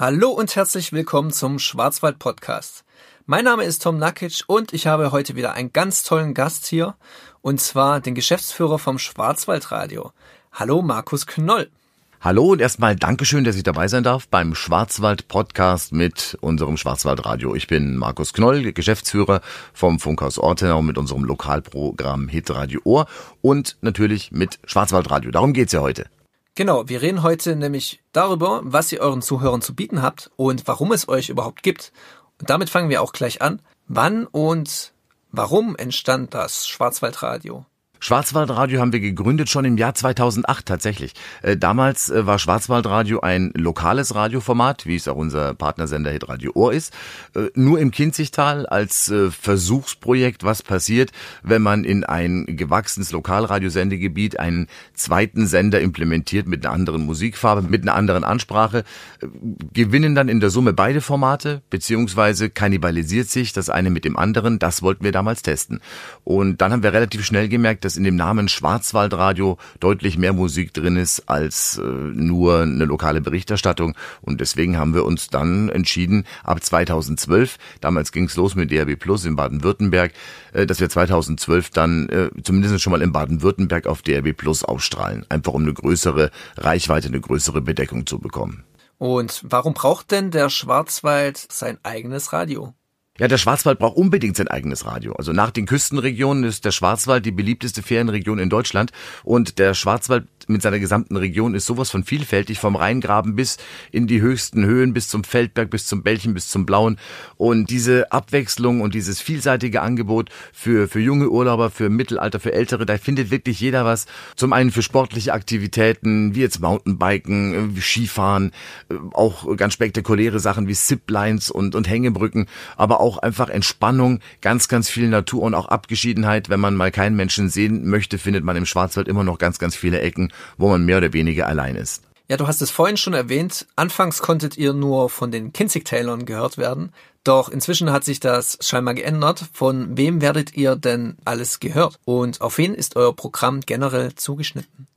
Hallo und herzlich willkommen zum Schwarzwald Podcast. Mein Name ist Tom Nakic und ich habe heute wieder einen ganz tollen Gast hier und zwar den Geschäftsführer vom Schwarzwaldradio. Hallo Markus Knoll. Hallo und erstmal Dankeschön, dass ich dabei sein darf beim Schwarzwald Podcast mit unserem Schwarzwaldradio. Ich bin Markus Knoll, Geschäftsführer vom Funkhaus Ortenau mit unserem Lokalprogramm Hit Radio Ohr und natürlich mit Schwarzwaldradio. Darum geht's ja heute. Genau, wir reden heute nämlich darüber, was ihr euren Zuhörern zu bieten habt und warum es euch überhaupt gibt. Und damit fangen wir auch gleich an. Wann und warum entstand das Schwarzwaldradio? Schwarzwaldradio haben wir gegründet schon im Jahr 2008 tatsächlich. Äh, damals äh, war Schwarzwaldradio ein lokales Radioformat, wie es auch unser Partnersender Hit Radio Ohr ist. Äh, nur im Kinzigtal als Versuchsprojekt, was passiert, wenn man in ein gewachsenes Lokalradiosendegebiet einen zweiten Sender implementiert mit einer anderen Musikfarbe, mit einer anderen Ansprache, gewinnen dann in der Summe beide Formate, beziehungsweise kannibalisiert sich das eine mit dem anderen. Das wollten wir damals testen. Und dann haben wir relativ schnell gemerkt, dass in dem Namen Schwarzwaldradio deutlich mehr Musik drin ist als äh, nur eine lokale Berichterstattung. Und deswegen haben wir uns dann entschieden, ab 2012, damals ging es los mit DRB Plus in Baden-Württemberg, äh, dass wir 2012 dann äh, zumindest schon mal in Baden-Württemberg auf DRB Plus ausstrahlen. Einfach um eine größere Reichweite, eine größere Bedeckung zu bekommen. Und warum braucht denn der Schwarzwald sein eigenes Radio? Ja, der Schwarzwald braucht unbedingt sein eigenes Radio. Also nach den Küstenregionen ist der Schwarzwald die beliebteste Ferienregion in Deutschland und der Schwarzwald mit seiner gesamten Region ist sowas von vielfältig, vom Rheingraben bis in die höchsten Höhen, bis zum Feldberg, bis zum Bällchen, bis zum Blauen. Und diese Abwechslung und dieses vielseitige Angebot für, für junge Urlauber, für Mittelalter, für Ältere, da findet wirklich jeder was. Zum einen für sportliche Aktivitäten, wie jetzt Mountainbiken, wie Skifahren, auch ganz spektakuläre Sachen wie Ziplines und, und Hängebrücken, aber auch einfach Entspannung, ganz, ganz viel Natur und auch Abgeschiedenheit. Wenn man mal keinen Menschen sehen möchte, findet man im Schwarzwald immer noch ganz, ganz viele Ecken, wo man mehr oder weniger allein ist. Ja, du hast es vorhin schon erwähnt. Anfangs konntet ihr nur von den Kinzig-Taylern gehört werden. Doch inzwischen hat sich das scheinbar geändert. Von wem werdet ihr denn alles gehört? Und auf wen ist euer Programm generell zugeschnitten?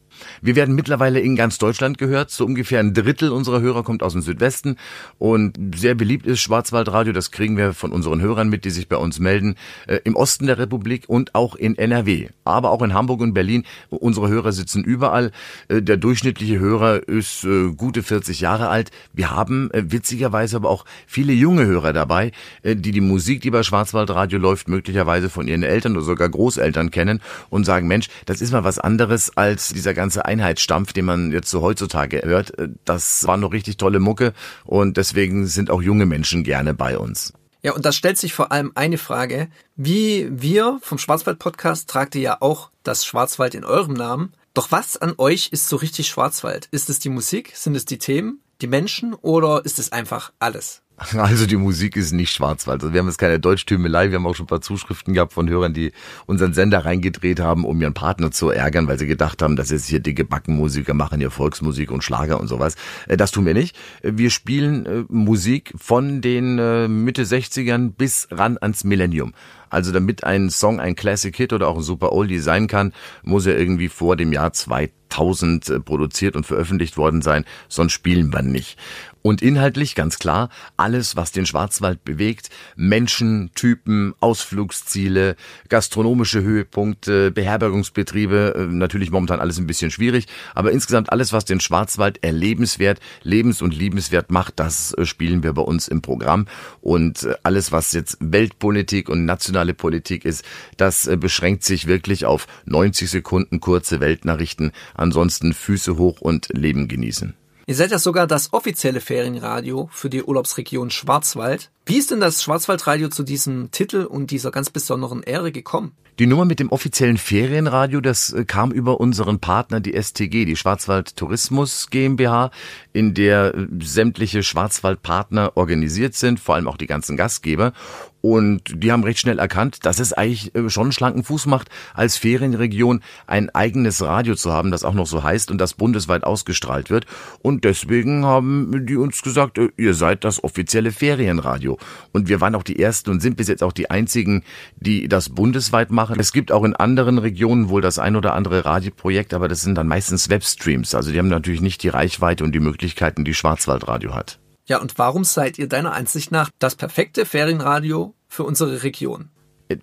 Wir werden mittlerweile in ganz Deutschland gehört. So ungefähr ein Drittel unserer Hörer kommt aus dem Südwesten. Und sehr beliebt ist Schwarzwaldradio. Das kriegen wir von unseren Hörern mit, die sich bei uns melden. Äh, Im Osten der Republik und auch in NRW. Aber auch in Hamburg und Berlin. Unsere Hörer sitzen überall. Äh, der durchschnittliche Hörer ist äh, gute 40 Jahre alt. Wir haben äh, witzigerweise aber auch viele junge Hörer dabei, äh, die die Musik, die bei Schwarzwaldradio läuft, möglicherweise von ihren Eltern oder sogar Großeltern kennen und sagen, Mensch, das ist mal was anderes als dieser ganze ganze Einheitsstampf, den man jetzt so heutzutage hört, äh, das war noch richtig tolle Mucke und deswegen sind auch junge Menschen gerne bei uns. Ja, und da stellt sich vor allem eine Frage. Wie wir vom Schwarzwald Podcast tragt ihr ja auch das Schwarzwald in eurem Namen. Doch was an euch ist so richtig Schwarzwald? Ist es die Musik? Sind es die Themen? Die Menschen? Oder ist es einfach alles? Also die Musik ist nicht Schwarzwald. Also wir haben jetzt keine Deutschtümelei. Wir haben auch schon ein paar Zuschriften gehabt von Hörern, die unseren Sender reingedreht haben, um ihren Partner zu ärgern, weil sie gedacht haben, dass jetzt hier dicke Backenmusiker machen hier Volksmusik und Schlager und sowas. Äh, das tun wir nicht. Wir spielen äh, Musik von den äh, Mitte 60ern bis ran ans Millennium. Also damit ein Song ein Classic Hit oder auch ein Super Oldie sein kann, muss er irgendwie vor dem Jahr 2000 produziert und veröffentlicht worden sein, sonst spielen wir nicht. Und inhaltlich ganz klar, alles, was den Schwarzwald bewegt, Menschen, Typen, Ausflugsziele, gastronomische Höhepunkte, Beherbergungsbetriebe, äh, natürlich momentan alles ein bisschen schwierig, aber insgesamt alles, was den Schwarzwald erlebenswert, lebens- und liebenswert macht, das äh, spielen wir bei uns im Programm. Und äh, alles, was jetzt Weltpolitik und nationale Politik ist, das beschränkt sich wirklich auf 90 Sekunden kurze Weltnachrichten, ansonsten Füße hoch und Leben genießen. Ihr seid ja sogar das offizielle Ferienradio für die Urlaubsregion Schwarzwald. Wie ist denn das Schwarzwaldradio zu diesem Titel und dieser ganz besonderen Ehre gekommen? Die Nummer mit dem offiziellen Ferienradio, das äh, kam über unseren Partner, die STG, die Schwarzwald Tourismus GmbH, in der äh, sämtliche Schwarzwaldpartner organisiert sind, vor allem auch die ganzen Gastgeber. Und die haben recht schnell erkannt, dass es eigentlich äh, schon einen schlanken Fuß macht, als Ferienregion ein eigenes Radio zu haben, das auch noch so heißt und das bundesweit ausgestrahlt wird. Und deswegen haben die uns gesagt, ihr seid das offizielle Ferienradio. Und wir waren auch die Ersten und sind bis jetzt auch die Einzigen, die das bundesweit machen. Es gibt auch in anderen Regionen wohl das ein oder andere Radioprojekt, aber das sind dann meistens Webstreams. Also die haben natürlich nicht die Reichweite und die Möglichkeiten, die Schwarzwaldradio hat. Ja, und warum seid ihr deiner Ansicht nach das perfekte Ferienradio für unsere Region?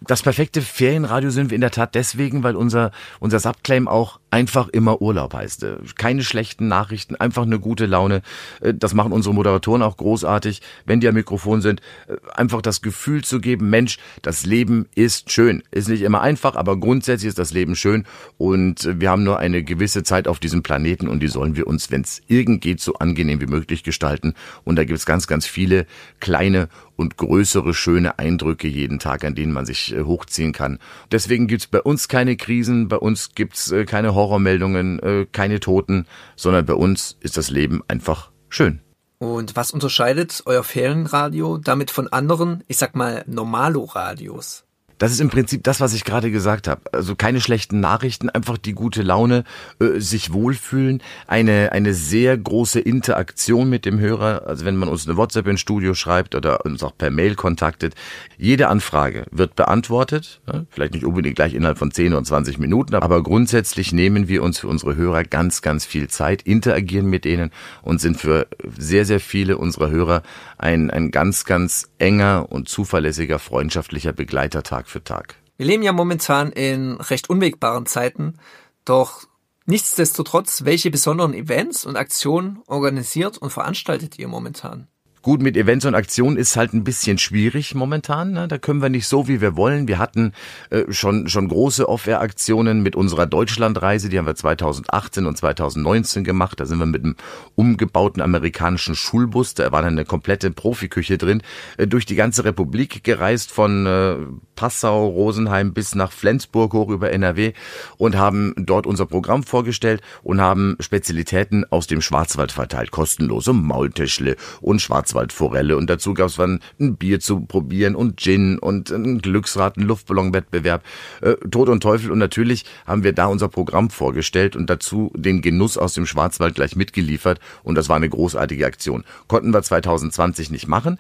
Das perfekte Ferienradio sind wir in der Tat deswegen, weil unser, unser Subclaim auch einfach immer Urlaub heißt. Äh, keine schlechten Nachrichten, einfach eine gute Laune. Äh, das machen unsere Moderatoren auch großartig, wenn die am Mikrofon sind. Äh, einfach das Gefühl zu geben, Mensch, das Leben ist schön. Ist nicht immer einfach, aber grundsätzlich ist das Leben schön und wir haben nur eine gewisse Zeit auf diesem Planeten und die sollen wir uns, wenn es irgend geht, so angenehm wie möglich gestalten. Und da gibt es ganz, ganz viele kleine und größere schöne Eindrücke jeden Tag, an denen man sich hochziehen kann. Deswegen gibt's bei uns keine Krisen, bei uns gibt's keine Horrormeldungen, äh, keine Toten, sondern bei uns ist das Leben einfach schön. Und was unterscheidet euer Ferienradio damit von anderen, ich sag mal, Normalo-Radios? Das ist im Prinzip das, was ich gerade gesagt habe. Also keine schlechten Nachrichten, einfach die gute Laune, äh, sich wohlfühlen, eine, eine sehr große Interaktion mit dem Hörer. Also wenn man uns eine WhatsApp ins Studio schreibt oder uns auch per Mail kontaktet, jede Anfrage wird beantwortet. Vielleicht nicht unbedingt gleich innerhalb von 10 oder 20 Minuten, aber grundsätzlich nehmen wir uns für unsere Hörer ganz, ganz viel Zeit, interagieren mit ihnen und sind für sehr, sehr viele unserer Hörer ein, ein ganz, ganz enger und zuverlässiger freundschaftlicher Begleiter Für Tag. Wir leben ja momentan in recht unwegbaren Zeiten, doch nichtsdestotrotz, welche besonderen Events und Aktionen organisiert und veranstaltet ihr momentan? Gut, mit Events und Aktionen ist halt ein bisschen schwierig momentan. Ne? Da können wir nicht so, wie wir wollen. Wir hatten äh, schon, schon große Off-Air-Aktionen mit unserer Deutschlandreise. Die haben wir 2018 und 2019 gemacht. Da sind wir mit einem umgebauten amerikanischen Schulbus, da war dann eine komplette Profiküche drin, äh, durch die ganze Republik gereist, von äh, Passau, Rosenheim bis nach Flensburg hoch über NRW und haben dort unser Programm vorgestellt und haben Spezialitäten aus dem Schwarzwald verteilt. Kostenlose Maultäschle und Schwarz Schwarzwaldforelle und dazu gab es dann ein Bier zu probieren und Gin und ein Glücksrad, ein Luftballonwettbewerb, äh, Tod und Teufel und natürlich haben wir da unser Programm vorgestellt und dazu den Genuss aus dem Schwarzwald gleich mitgeliefert und das war eine großartige Aktion. Konnten wir 2020 nicht machen.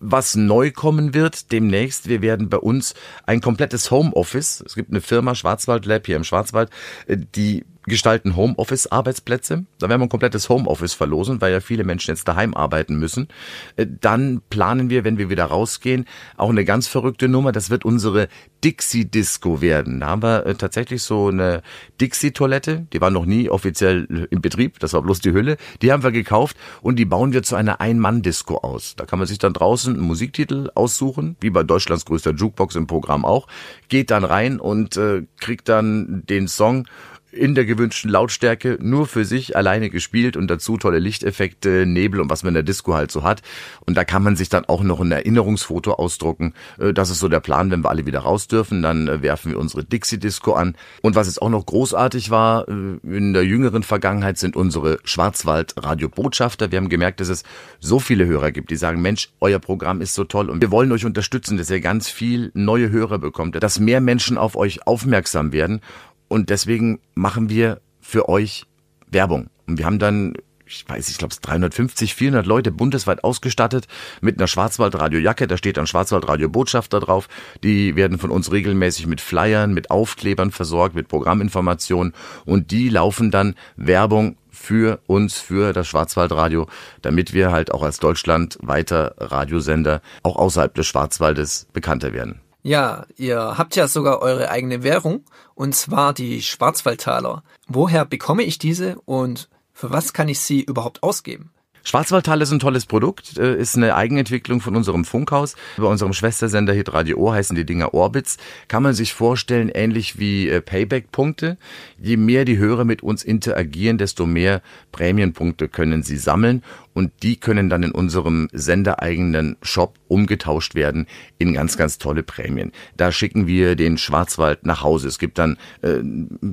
Was neu kommen wird demnächst, wir werden bei uns ein komplettes Homeoffice, es gibt eine Firma Schwarzwald Lab hier im Schwarzwald, äh, die gestalten Homeoffice-Arbeitsplätze. Da werden wir ein komplettes Homeoffice verlosen, weil ja viele Menschen jetzt daheim arbeiten müssen. Äh, dann planen wir, wenn wir wieder rausgehen, auch eine ganz verrückte Nummer. Das wird unsere Dixie-Disco werden. Da haben wir äh, tatsächlich so eine Dixie-Toilette. Die war noch nie offiziell im Betrieb. Das war bloß die Hülle. Die haben wir gekauft und die bauen wir zu einer Ein-Mann-Disco aus. Da kann man sich dann draußen einen Musiktitel aussuchen, wie bei Deutschlands größter Jukebox im Programm auch. Geht dann rein und äh, kriegt dann den Song in der gewünschten Lautstärke nur für sich alleine gespielt und dazu tolle Lichteffekte, Nebel und was man in der Disco halt so hat. Und da kann man sich dann auch noch ein Erinnerungsfoto ausdrucken. Äh, das ist so der Plan, wenn wir alle wieder raus dürfen, dann äh, werfen wir unsere Dixie Disco an. Und was jetzt auch noch großartig war, äh, in der jüngeren Vergangenheit sind unsere Schwarzwald Radiobotschafter. Wir haben gemerkt, dass es so viele Hörer gibt, die sagen, Mensch, euer Programm ist so toll und wir wollen euch unterstützen, dass ihr ganz viel neue Hörer bekommt, dass mehr Menschen auf euch aufmerksam werden. Und deswegen machen wir für euch Werbung. Und wir haben dann ich weiß, ich glaube, 350, 400 Leute bundesweit ausgestattet mit einer Schwarzwaldradio-Jacke. Da steht dann Schwarzwaldradio-Botschafter drauf. Die werden von uns regelmäßig mit Flyern, mit Aufklebern versorgt, mit Programminformationen. Und die laufen dann Werbung für uns, für das Schwarzwaldradio, damit wir halt auch als Deutschland weiter Radiosender auch außerhalb des Schwarzwaldes bekannter werden. Ja, ihr habt ja sogar eure eigene Währung, und zwar die Schwarzwaldtaler. Woher bekomme ich diese und für was kann ich sie überhaupt ausgeben? Schwarzwaldtal ist ein tolles Produkt, äh, ist eine Eigenentwicklung von unserem Funkhaus. Bei unserem Schwestersender Hit Radio Ohr heißen die Dinger Orbits. Kann man sich vorstellen, ähnlich wie äh, Payback-Punkte. Je mehr die Hörer mit uns interagieren, desto mehr Prämienpunkte können sie sammeln und die können dann in unserem sendereigenen Shop umgetauscht werden in ganz, ganz tolle Prämien. Da schicken wir den Schwarzwald nach Hause. Es gibt dann äh,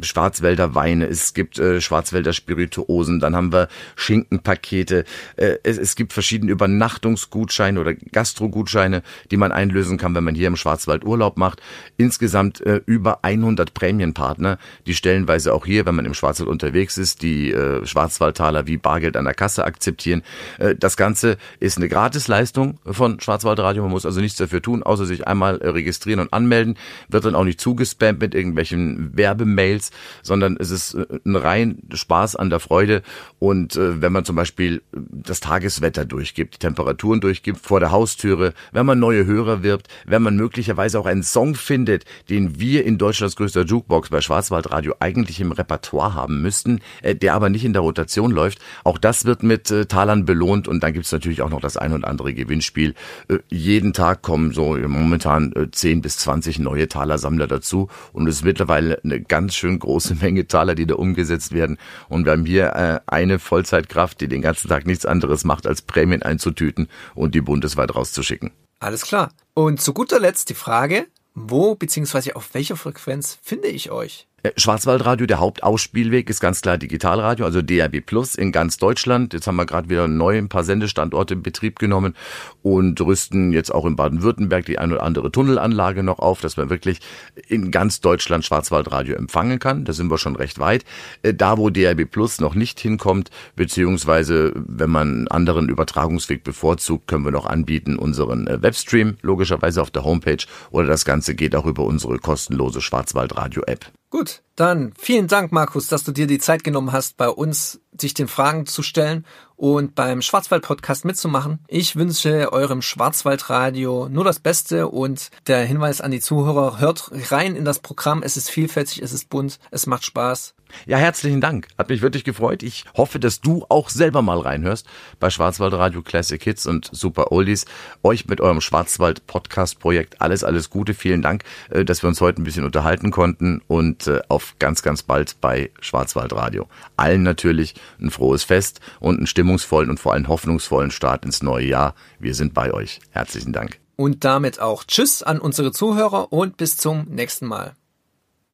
Schwarzwälder Weine, es gibt äh, Schwarzwälder Spirituosen, dann haben wir Schinkenpakete, es, es gibt verschiedene Übernachtungsgutscheine oder Gastrogutscheine, die man einlösen kann, wenn man hier im Schwarzwald Urlaub macht. Insgesamt äh, über 100 Prämienpartner, die stellenweise auch hier, wenn man im Schwarzwald unterwegs ist, die äh, Schwarzwaldtaler wie Bargeld an der Kasse akzeptieren. Äh, das Ganze ist eine Gratisleistung von Schwarzwaldradio. Man muss also nichts dafür tun, außer sich einmal äh, registrieren und anmelden. Wird dann auch nicht zugespammt mit irgendwelchen Werbemails, sondern es ist äh, ein rein Spaß an der Freude. Und wenn man zum Beispiel das Tageswetter durchgibt, die Temperaturen durchgibt vor der Haustüre, wenn man neue Hörer wirbt, wenn man möglicherweise auch einen Song findet, den wir in Deutschlands größter Jukebox bei Schwarzwaldradio eigentlich im Repertoire haben müssten, äh, der aber nicht in der Rotation läuft. Auch das wird mit äh, Talern belohnt und dann gibt's natürlich auch noch das ein und andere Gewinnspiel. Äh, jeden Tag kommen so momentan äh, 10 bis 20 neue Talersammler dazu und es ist mittlerweile eine ganz schön große Menge Taler, die da umgesetzt werden und wir haben hier eine Vollzeitkraft, die den ganzen Tag nichts anderes macht, als Prämien einzutüten und die bundesweit rauszuschicken. Alles klar. Und zu guter Letzt die Frage, wo bzw. auf welcher Frequenz finde ich euch? Äh, Schwarzwaldradio, der Hauptausspielweg ist ganz klar Digitalradio, also DRB Plus in ganz Deutschland. Jetzt haben wir gerade wieder neu ein paar Sendestandorte in Betrieb genommen und rüsten jetzt auch in Baden-Württemberg die ein oder andere Tunnelanlage noch auf, dass man wirklich in ganz Deutschland Schwarzwaldradio empfangen kann. Da sind wir schon recht weit. Äh, da, wo DRB Plus noch nicht hinkommt, beziehungsweise wenn man einen anderen Übertragungsweg bevorzugt, können wir noch anbieten unseren äh, Webstream, logischerweise auf der Homepage, oder das Ganze geht auch über unsere kostenlose Schwarzwaldradio-App. Gut, dann vielen Dank, Markus, dass du dir die Zeit genommen hast, bei uns sich den Fragen zu stellen und beim Schwarzwald-Podcast mitzumachen. Ich wünsche eurem Schwarzwaldradio nur das Beste und der Hinweis an die Zuhörer, hört rein in das Programm. Es ist vielfältig, es ist bunt, es macht Spaß. Ja, herzlichen Dank. Hat mich wirklich gefreut. Ich hoffe, dass du auch selber mal reinhörst bei Schwarzwaldradio Classic Hits und Super Oldies. Euch mit eurem Schwarzwald Podcast Projekt alles, alles Gute. Vielen Dank, äh, dass wir uns heute ein bisschen unterhalten konnten und äh, auf ganz, ganz bald bei Schwarzwaldradio. Allen natürlich ein frohes Fest und einen stimmungsvollen und vor allem hoffnungsvollen Start ins neue Jahr. Wir sind bei euch. Herzlichen Dank. Und damit auch Tschüss an unsere Zuhörer und bis zum nächsten Mal.